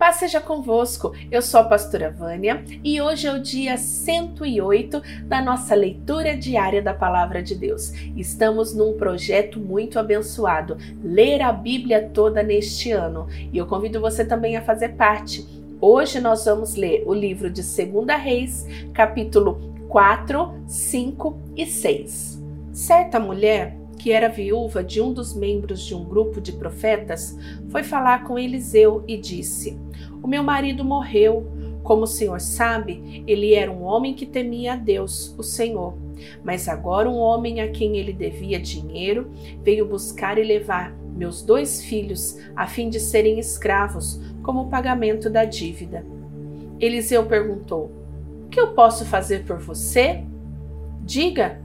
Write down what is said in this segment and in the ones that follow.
Paz seja convosco, eu sou a pastora Vânia e hoje é o dia 108 da nossa leitura diária da Palavra de Deus. Estamos num projeto muito abençoado, ler a Bíblia toda neste ano e eu convido você também a fazer parte. Hoje nós vamos ler o livro de 2 Reis, capítulo 4, 5 e 6. Certa mulher que era viúva de um dos membros de um grupo de profetas, foi falar com Eliseu e disse: O meu marido morreu. Como o senhor sabe, ele era um homem que temia a Deus, o Senhor. Mas agora um homem a quem ele devia dinheiro veio buscar e levar meus dois filhos a fim de serem escravos como pagamento da dívida. Eliseu perguntou: O que eu posso fazer por você? Diga,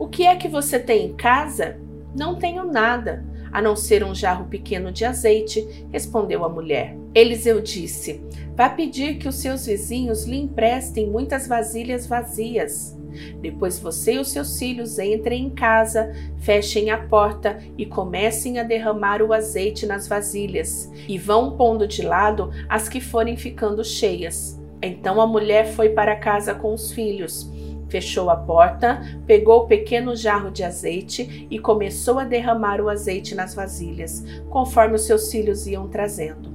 o que é que você tem em casa? Não tenho nada, a não ser um jarro pequeno de azeite, respondeu a mulher. Eliseu disse: Vá pedir que os seus vizinhos lhe emprestem muitas vasilhas vazias. Depois você e os seus filhos entrem em casa, fechem a porta e comecem a derramar o azeite nas vasilhas, e vão pondo de lado as que forem ficando cheias. Então a mulher foi para casa com os filhos Fechou a porta, pegou o pequeno jarro de azeite e começou a derramar o azeite nas vasilhas, conforme os seus filhos iam trazendo.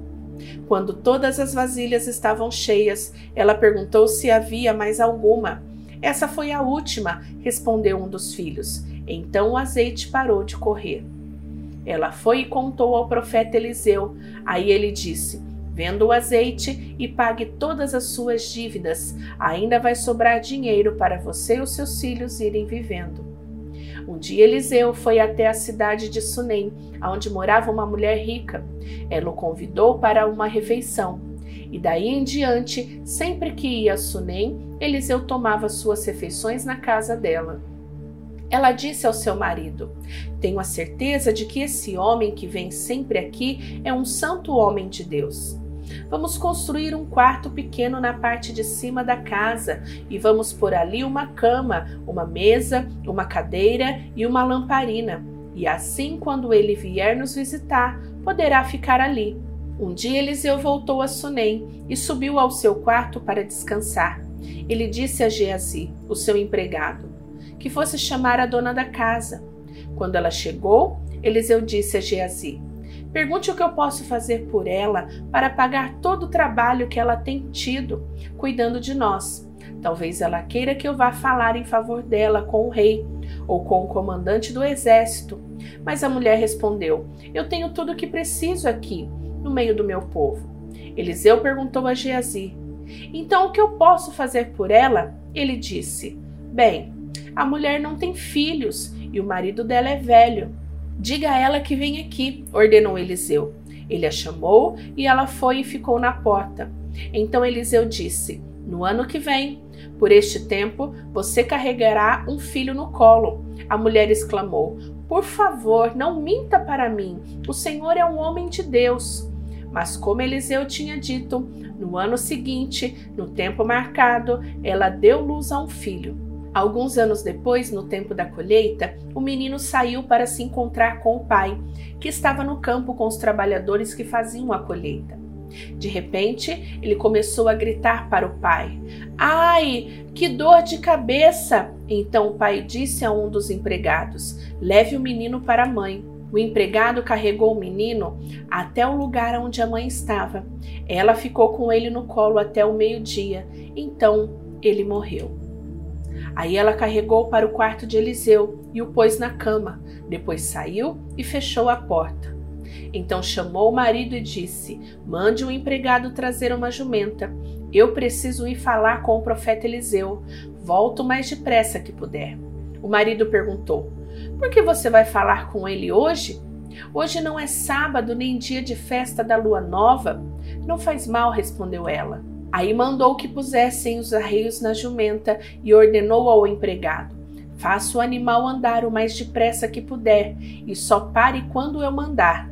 Quando todas as vasilhas estavam cheias, ela perguntou se havia mais alguma. Essa foi a última, respondeu um dos filhos. Então o azeite parou de correr. Ela foi e contou ao profeta Eliseu. Aí ele disse: Venda o azeite e pague todas as suas dívidas. Ainda vai sobrar dinheiro para você e os seus filhos irem vivendo. Um dia Eliseu foi até a cidade de Sunem, onde morava uma mulher rica. Ela o convidou para uma refeição. E daí em diante, sempre que ia a Sunem, Eliseu tomava suas refeições na casa dela. Ela disse ao seu marido: Tenho a certeza de que esse homem que vem sempre aqui é um santo homem de Deus. Vamos construir um quarto pequeno na parte de cima da casa e vamos por ali uma cama, uma mesa, uma cadeira e uma lamparina. E assim, quando ele vier nos visitar, poderá ficar ali. Um dia Eliseu voltou a Sunem e subiu ao seu quarto para descansar. Ele disse a Geazi, o seu empregado, que fosse chamar a dona da casa. Quando ela chegou, Eliseu disse a Geazi: Pergunte o que eu posso fazer por ela para pagar todo o trabalho que ela tem tido cuidando de nós. Talvez ela queira que eu vá falar em favor dela com o rei ou com o comandante do exército. Mas a mulher respondeu: Eu tenho tudo o que preciso aqui, no meio do meu povo. Eliseu perguntou a Geazi: Então o que eu posso fazer por ela? Ele disse: Bem, a mulher não tem filhos e o marido dela é velho. Diga a ela que vem aqui, ordenou Eliseu. Ele a chamou e ela foi e ficou na porta. Então Eliseu disse: No ano que vem, por este tempo, você carregará um filho no colo. A mulher exclamou: Por favor, não minta para mim. O Senhor é um homem de Deus. Mas, como Eliseu tinha dito, no ano seguinte, no tempo marcado, ela deu luz a um filho. Alguns anos depois, no tempo da colheita, o menino saiu para se encontrar com o pai, que estava no campo com os trabalhadores que faziam a colheita. De repente, ele começou a gritar para o pai: Ai, que dor de cabeça! Então o pai disse a um dos empregados: Leve o menino para a mãe. O empregado carregou o menino até o lugar onde a mãe estava. Ela ficou com ele no colo até o meio-dia. Então ele morreu. Aí ela carregou para o quarto de Eliseu e o pôs na cama. Depois saiu e fechou a porta. Então chamou o marido e disse: Mande um empregado trazer uma jumenta. Eu preciso ir falar com o profeta Eliseu. Volto o mais depressa que puder. O marido perguntou: Por que você vai falar com ele hoje? Hoje não é sábado nem dia de festa da lua nova. Não faz mal, respondeu ela. Aí mandou que pusessem os arreios na jumenta e ordenou ao empregado: Faça o animal andar o mais depressa que puder e só pare quando eu mandar.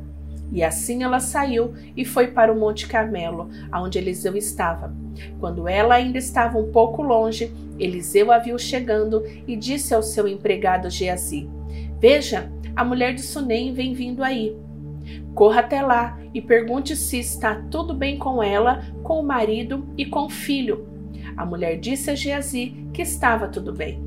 E assim ela saiu e foi para o Monte Carmelo, onde Eliseu estava. Quando ela ainda estava um pouco longe, Eliseu a viu chegando e disse ao seu empregado Geazi: Veja, a mulher de Sunem vem vindo aí. Corra até lá e pergunte se está tudo bem com ela, com o marido e com o filho. A mulher disse a Geazi que estava tudo bem.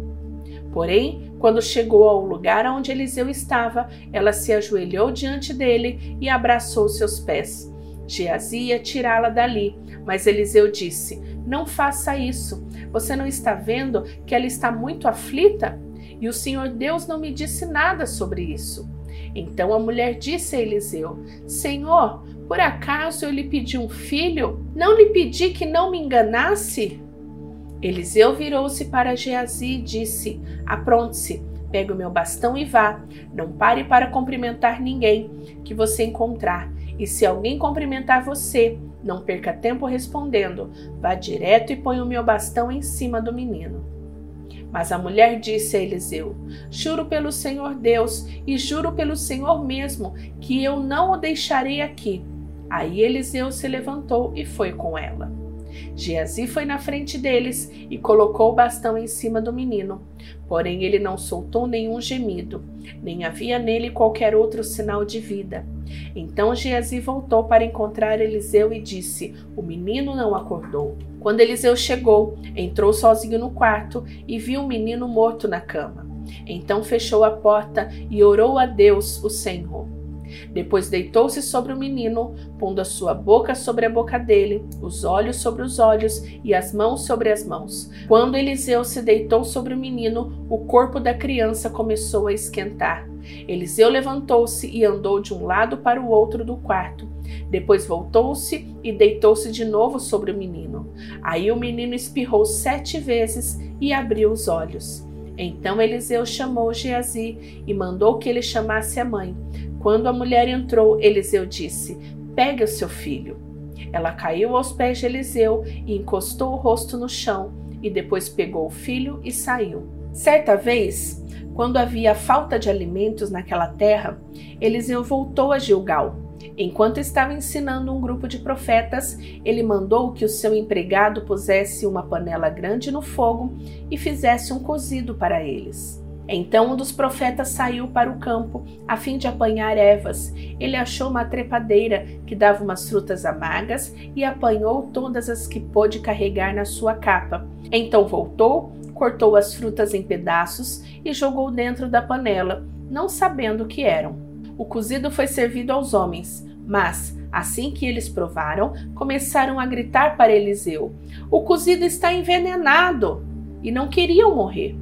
Porém, quando chegou ao lugar onde Eliseu estava, ela se ajoelhou diante dele e abraçou seus pés. Geazi ia tirá-la dali, mas Eliseu disse: Não faça isso. Você não está vendo que ela está muito aflita? E o Senhor Deus não me disse nada sobre isso. Então a mulher disse a Eliseu: Senhor, por acaso eu lhe pedi um filho? Não lhe pedi que não me enganasse? Eliseu virou-se para Geazi e disse: Apronte-se, pegue o meu bastão e vá. Não pare para cumprimentar ninguém que você encontrar. E se alguém cumprimentar você, não perca tempo respondendo. Vá direto e põe o meu bastão em cima do menino. Mas a mulher disse a Eliseu: Juro pelo Senhor Deus e juro pelo Senhor mesmo que eu não o deixarei aqui. Aí Eliseu se levantou e foi com ela. Geazi foi na frente deles e colocou o bastão em cima do menino. Porém, ele não soltou nenhum gemido, nem havia nele qualquer outro sinal de vida. Então Geazi voltou para encontrar Eliseu e disse: O menino não acordou. Quando Eliseu chegou, entrou sozinho no quarto e viu o menino morto na cama. Então fechou a porta e orou a Deus, o Senhor. Depois deitou-se sobre o menino, pondo a sua boca sobre a boca dele, os olhos sobre os olhos e as mãos sobre as mãos. Quando Eliseu se deitou sobre o menino, o corpo da criança começou a esquentar. Eliseu levantou-se e andou de um lado para o outro do quarto. Depois voltou-se e deitou-se de novo sobre o menino. Aí o menino espirrou sete vezes e abriu os olhos. Então Eliseu chamou Geazi e mandou que ele chamasse a mãe. Quando a mulher entrou, Eliseu disse: Pegue o seu filho. Ela caiu aos pés de Eliseu e encostou o rosto no chão, e depois pegou o filho e saiu. Certa vez, quando havia falta de alimentos naquela terra, Eliseu voltou a Gilgal. Enquanto estava ensinando um grupo de profetas, ele mandou que o seu empregado pusesse uma panela grande no fogo e fizesse um cozido para eles. Então um dos profetas saiu para o campo a fim de apanhar ervas. Ele achou uma trepadeira que dava umas frutas amargas e apanhou todas as que pôde carregar na sua capa. Então voltou, cortou as frutas em pedaços e jogou dentro da panela, não sabendo o que eram. O cozido foi servido aos homens, mas assim que eles provaram, começaram a gritar para Eliseu: O cozido está envenenado! E não queriam morrer.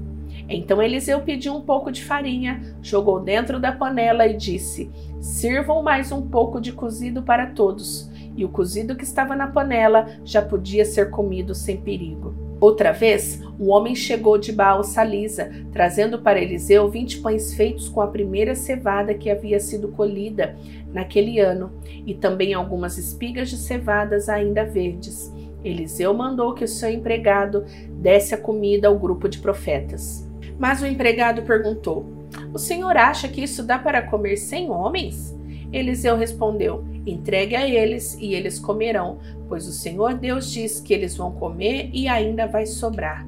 Então Eliseu pediu um pouco de farinha, jogou dentro da panela e disse: Sirvam mais um pouco de cozido para todos. E o cozido que estava na panela já podia ser comido sem perigo. Outra vez, um homem chegou de Baal Salisa, trazendo para Eliseu vinte pães feitos com a primeira cevada que havia sido colhida naquele ano, e também algumas espigas de cevadas ainda verdes. Eliseu mandou que o seu empregado desse a comida ao grupo de profetas. Mas o empregado perguntou: O senhor acha que isso dá para comer cem homens? Eliseu respondeu: Entregue a eles e eles comerão, pois o Senhor Deus diz que eles vão comer e ainda vai sobrar.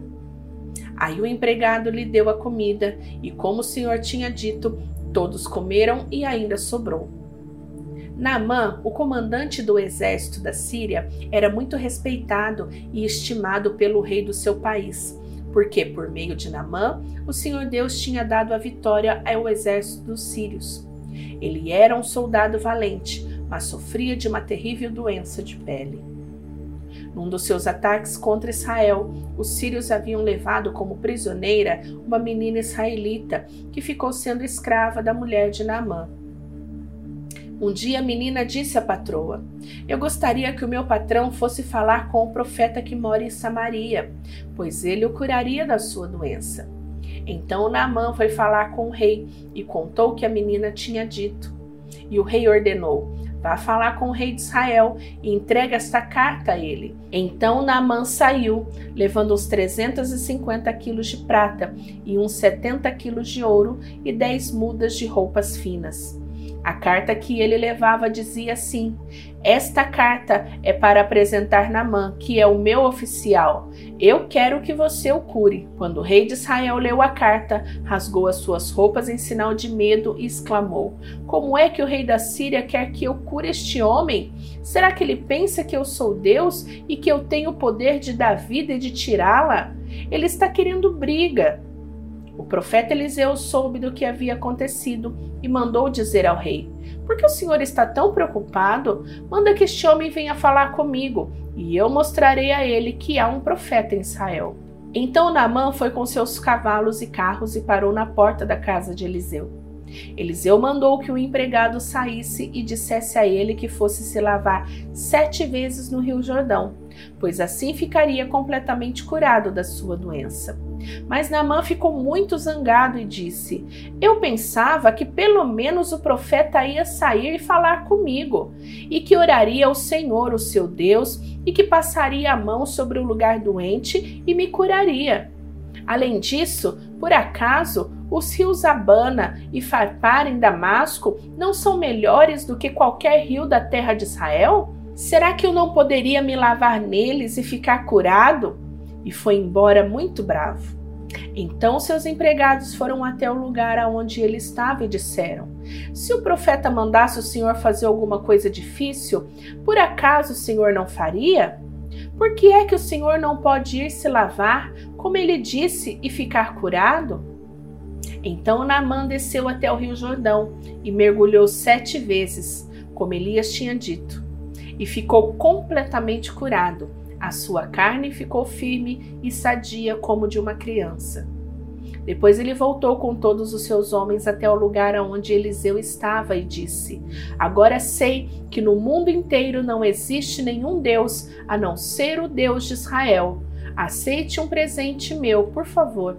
Aí o empregado lhe deu a comida, e como o Senhor tinha dito, todos comeram e ainda sobrou. Naamã, o comandante do exército da Síria, era muito respeitado e estimado pelo rei do seu país porque por meio de Namã o Senhor Deus tinha dado a vitória ao exército dos sírios. Ele era um soldado valente, mas sofria de uma terrível doença de pele. Num dos seus ataques contra Israel, os sírios haviam levado como prisioneira uma menina israelita que ficou sendo escrava da mulher de Naamã. Um dia a menina disse à patroa: Eu gostaria que o meu patrão fosse falar com o profeta que mora em Samaria, pois ele o curaria da sua doença. Então Naamã foi falar com o rei e contou o que a menina tinha dito. E o rei ordenou: Vá falar com o rei de Israel e entregue esta carta a ele. Então Naamã saiu, levando uns 350 quilos de prata e uns 70 quilos de ouro e dez mudas de roupas finas. A carta que ele levava dizia assim: Esta carta é para apresentar Namã, que é o meu oficial. Eu quero que você o cure. Quando o rei de Israel leu a carta, rasgou as suas roupas em sinal de medo e exclamou: Como é que o rei da Síria quer que eu cure este homem? Será que ele pensa que eu sou Deus e que eu tenho o poder de dar vida e de tirá-la? Ele está querendo briga. Profeta Eliseu soube do que havia acontecido e mandou dizer ao rei: Por que o senhor está tão preocupado? Manda que este homem venha falar comigo, e eu mostrarei a ele que há um profeta em Israel. Então Naamã foi com seus cavalos e carros e parou na porta da casa de Eliseu. Eliseu mandou que o empregado saísse e dissesse a ele que fosse se lavar sete vezes no Rio Jordão, pois assim ficaria completamente curado da sua doença. Mas Naamã ficou muito zangado e disse: Eu pensava que pelo menos o profeta ia sair e falar comigo, e que oraria ao Senhor, o seu Deus, e que passaria a mão sobre o lugar doente e me curaria. Além disso, por acaso os rios Abana e Farpar em Damasco não são melhores do que qualquer rio da terra de Israel? Será que eu não poderia me lavar neles e ficar curado? E foi embora muito bravo. Então seus empregados foram até o lugar aonde ele estava e disseram: Se o profeta mandasse o senhor fazer alguma coisa difícil, por acaso o senhor não faria? Por que é que o senhor não pode ir se lavar, como ele disse, e ficar curado? Então Naamã desceu até o rio Jordão e mergulhou sete vezes, como Elias tinha dito, e ficou completamente curado. A sua carne ficou firme e sadia como de uma criança. Depois ele voltou com todos os seus homens até o lugar onde Eliseu estava e disse: Agora sei que no mundo inteiro não existe nenhum Deus a não ser o Deus de Israel. Aceite um presente meu, por favor.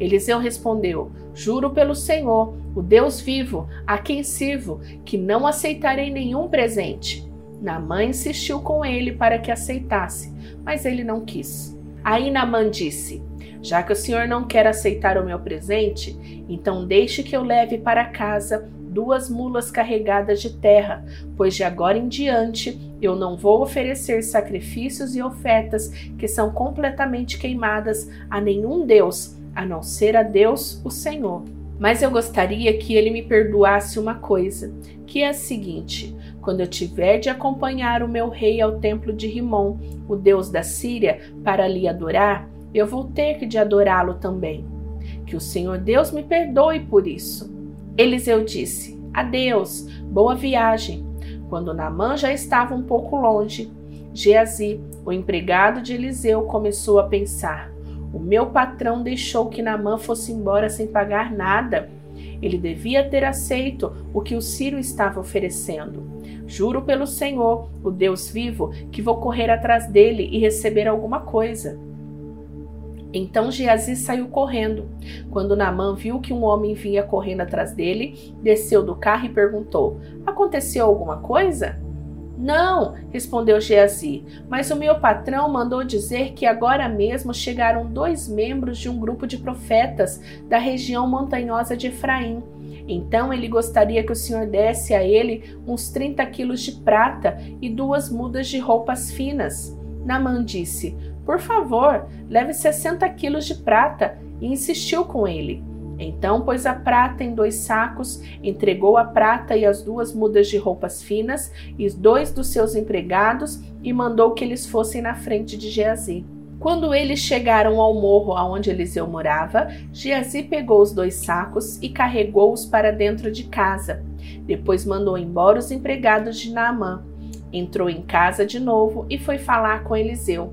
Eliseu respondeu: Juro pelo Senhor, o Deus vivo, a quem sirvo, que não aceitarei nenhum presente. Naamã insistiu com ele para que aceitasse, mas ele não quis. Aí Naamã disse: já que o senhor não quer aceitar o meu presente, então deixe que eu leve para casa duas mulas carregadas de terra, pois de agora em diante eu não vou oferecer sacrifícios e ofertas que são completamente queimadas a nenhum Deus, a não ser a Deus, o Senhor. Mas eu gostaria que ele me perdoasse uma coisa, que é a seguinte: quando eu tiver de acompanhar o meu rei ao templo de Rimon, o deus da Síria, para lhe adorar, eu vou ter que de adorá-lo também. Que o Senhor Deus me perdoe por isso. Eliseu disse: Adeus, boa viagem. Quando Naamã já estava um pouco longe, Geazi, o empregado de Eliseu, começou a pensar: O meu patrão deixou que Naamã fosse embora sem pagar nada. Ele devia ter aceito o que o Ciro estava oferecendo. Juro pelo Senhor, o Deus vivo, que vou correr atrás dele e receber alguma coisa. Então Geazi saiu correndo. Quando Naamã viu que um homem vinha correndo atrás dele, desceu do carro e perguntou: Aconteceu alguma coisa? Não, respondeu Geazi, mas o meu patrão mandou dizer que agora mesmo chegaram dois membros de um grupo de profetas da região montanhosa de Efraim. Então ele gostaria que o senhor desse a ele uns 30 quilos de prata e duas mudas de roupas finas. Namã disse: por favor, leve 60 quilos de prata, e insistiu com ele. Então pôs a prata em dois sacos, entregou a prata e as duas mudas de roupas finas e dois dos seus empregados e mandou que eles fossem na frente de Geazi. Quando eles chegaram ao morro aonde Eliseu morava, Geazi pegou os dois sacos e carregou-os para dentro de casa. Depois mandou embora os empregados de Naamã. Entrou em casa de novo e foi falar com Eliseu.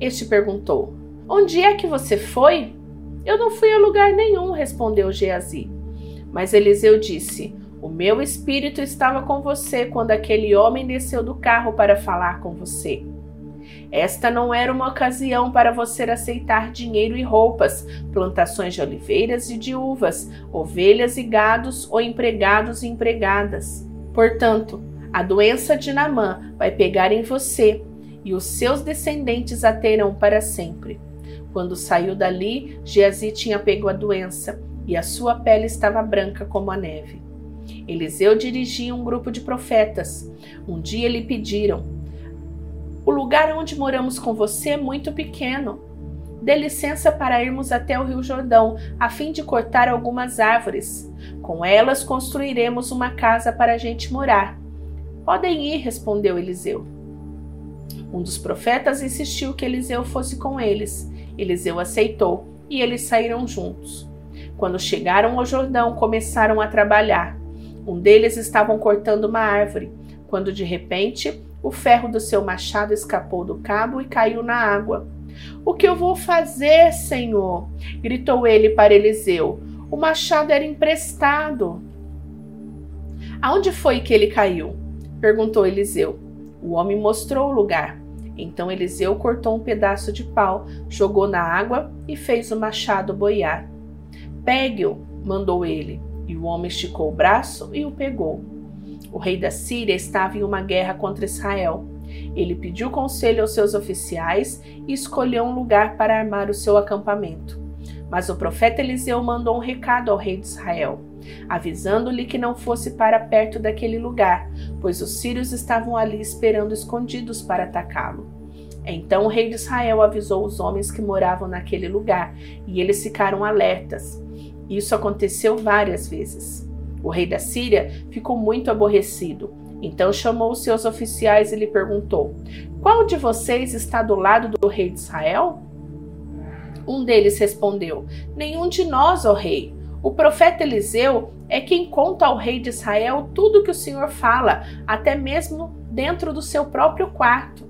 Este perguntou: Onde é que você foi? Eu não fui a lugar nenhum, respondeu Geazi. Mas Eliseu disse: O meu espírito estava com você quando aquele homem desceu do carro para falar com você. Esta não era uma ocasião para você aceitar dinheiro e roupas, plantações de oliveiras e de uvas, ovelhas e gados ou empregados e empregadas. Portanto, a doença de Namã vai pegar em você e os seus descendentes a terão para sempre. Quando saiu dali, Geazi tinha pego a doença, e a sua pele estava branca como a neve. Eliseu dirigia um grupo de profetas. Um dia lhe pediram: O lugar onde moramos com você é muito pequeno. Dê licença para irmos até o Rio Jordão, a fim de cortar algumas árvores. Com elas construiremos uma casa para a gente morar. Podem ir, respondeu Eliseu. Um dos profetas insistiu que Eliseu fosse com eles. Eliseu aceitou e eles saíram juntos. Quando chegaram ao Jordão, começaram a trabalhar. Um deles estavam cortando uma árvore, quando de repente o ferro do seu machado escapou do cabo e caiu na água. O que eu vou fazer, Senhor? gritou ele para Eliseu. O machado era emprestado. Aonde foi que ele caiu? perguntou Eliseu. O homem mostrou o lugar. Então Eliseu cortou um pedaço de pau, jogou na água e fez o machado boiar. Pegue-o, mandou ele, e o homem esticou o braço e o pegou. O rei da Síria estava em uma guerra contra Israel. Ele pediu conselho aos seus oficiais e escolheu um lugar para armar o seu acampamento. Mas o profeta Eliseu mandou um recado ao rei de Israel, avisando-lhe que não fosse para perto daquele lugar, pois os sírios estavam ali esperando escondidos para atacá-lo. Então o rei de Israel avisou os homens que moravam naquele lugar, e eles ficaram alertas. Isso aconteceu várias vezes. O rei da Síria ficou muito aborrecido. Então chamou os seus oficiais e lhe perguntou: Qual de vocês está do lado do rei de Israel? Um deles respondeu: Nenhum de nós, ó rei. O profeta Eliseu é quem conta ao rei de Israel tudo que o Senhor fala, até mesmo dentro do seu próprio quarto.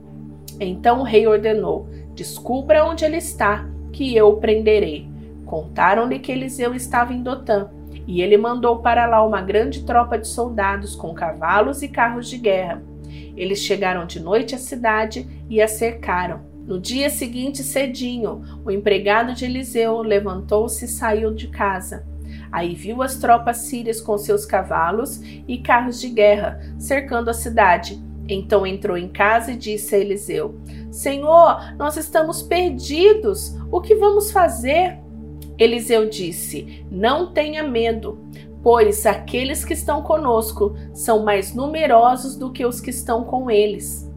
Então o rei ordenou: Descubra onde ele está, que eu o prenderei. Contaram-lhe que Eliseu estava em Dotã, e ele mandou para lá uma grande tropa de soldados com cavalos e carros de guerra. Eles chegaram de noite à cidade e a cercaram. No dia seguinte, cedinho, o empregado de Eliseu levantou-se e saiu de casa. Aí viu as tropas sírias com seus cavalos e carros de guerra cercando a cidade. Então entrou em casa e disse a Eliseu: Senhor, nós estamos perdidos. O que vamos fazer? Eliseu disse: Não tenha medo, pois aqueles que estão conosco são mais numerosos do que os que estão com eles.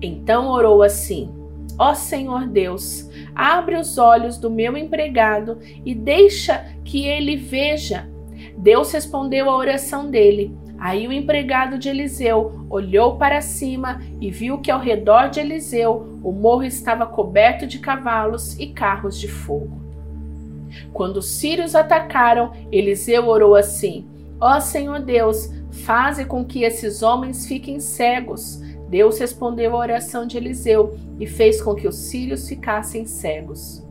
Então orou assim: Ó Senhor Deus, abre os olhos do meu empregado e deixa que ele veja. Deus respondeu à oração dele. Aí o empregado de Eliseu olhou para cima e viu que ao redor de Eliseu o morro estava coberto de cavalos e carros de fogo. Quando os sírios atacaram, Eliseu orou assim: Ó Senhor Deus, faze com que esses homens fiquem cegos. Deus respondeu à oração de Eliseu e fez com que os sírios ficassem cegos.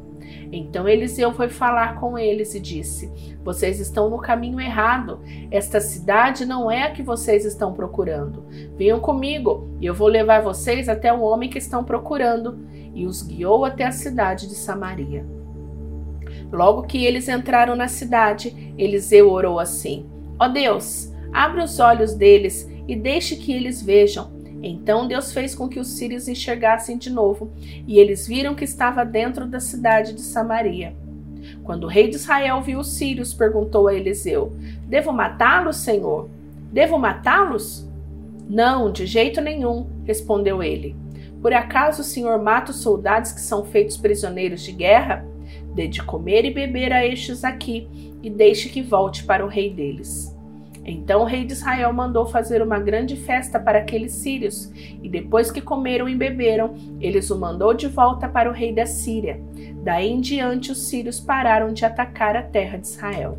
Então Eliseu foi falar com eles e disse: Vocês estão no caminho errado. Esta cidade não é a que vocês estão procurando. Venham comigo e eu vou levar vocês até o homem que estão procurando. E os guiou até a cidade de Samaria. Logo que eles entraram na cidade, Eliseu orou assim: Ó oh Deus, abre os olhos deles e deixe que eles vejam. Então Deus fez com que os sírios enxergassem de novo, e eles viram que estava dentro da cidade de Samaria. Quando o rei de Israel viu os sírios, perguntou a Eliseu: Devo matá-los, Senhor? Devo matá-los? Não, de jeito nenhum, respondeu ele. Por acaso o Senhor mata os soldados que são feitos prisioneiros de guerra? Dê de comer e beber a estes aqui, e deixe que volte para o rei deles. Então o rei de Israel mandou fazer uma grande festa para aqueles sírios, e depois que comeram e beberam, eles o mandou de volta para o rei da Síria. Daí em diante os sírios pararam de atacar a terra de Israel.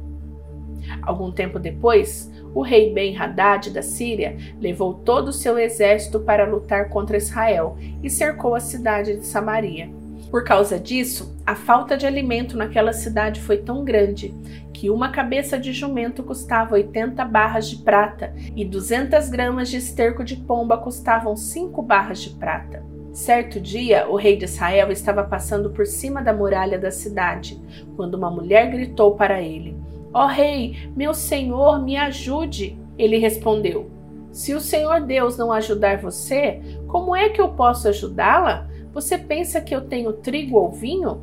Algum tempo depois, o rei Ben-Hadad da Síria levou todo o seu exército para lutar contra Israel e cercou a cidade de Samaria. Por causa disso, a falta de alimento naquela cidade foi tão grande que uma cabeça de jumento custava 80 barras de prata e 200 gramas de esterco de pomba custavam 5 barras de prata. Certo dia, o rei de Israel estava passando por cima da muralha da cidade, quando uma mulher gritou para ele: Ó oh, rei, meu senhor, me ajude! Ele respondeu: Se o Senhor Deus não ajudar você, como é que eu posso ajudá-la? Você pensa que eu tenho trigo ou vinho?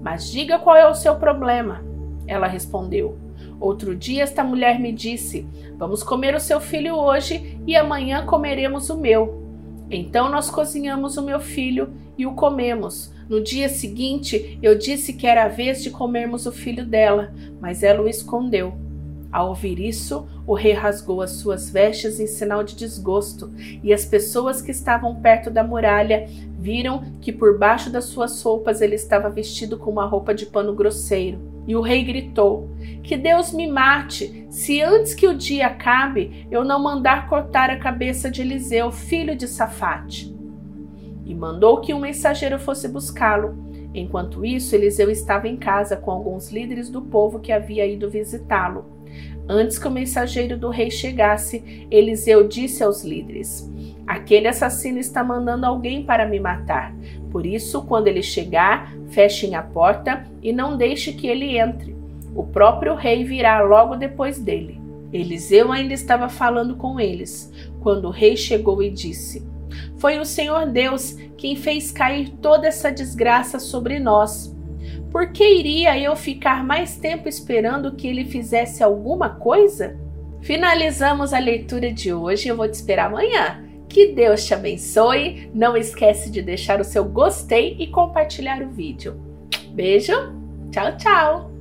Mas diga qual é o seu problema. Ela respondeu: Outro dia, esta mulher me disse: Vamos comer o seu filho hoje e amanhã comeremos o meu. Então nós cozinhamos o meu filho e o comemos. No dia seguinte, eu disse que era a vez de comermos o filho dela, mas ela o escondeu. Ao ouvir isso, o rei rasgou as suas vestes em sinal de desgosto, e as pessoas que estavam perto da muralha viram que por baixo das suas roupas ele estava vestido com uma roupa de pano grosseiro. E o rei gritou: Que Deus me mate, se antes que o dia acabe eu não mandar cortar a cabeça de Eliseu, filho de Safate. E mandou que um mensageiro fosse buscá-lo. Enquanto isso, Eliseu estava em casa com alguns líderes do povo que havia ido visitá-lo. Antes que o mensageiro do rei chegasse, Eliseu disse aos líderes: Aquele assassino está mandando alguém para me matar. Por isso, quando ele chegar, fechem a porta e não deixe que ele entre. O próprio rei virá logo depois dele. Eliseu ainda estava falando com eles, quando o rei chegou e disse: Foi o Senhor Deus quem fez cair toda essa desgraça sobre nós. Por que iria eu ficar mais tempo esperando que ele fizesse alguma coisa? Finalizamos a leitura de hoje. Eu vou te esperar amanhã. Que Deus te abençoe. Não esquece de deixar o seu gostei e compartilhar o vídeo. Beijo. Tchau, tchau.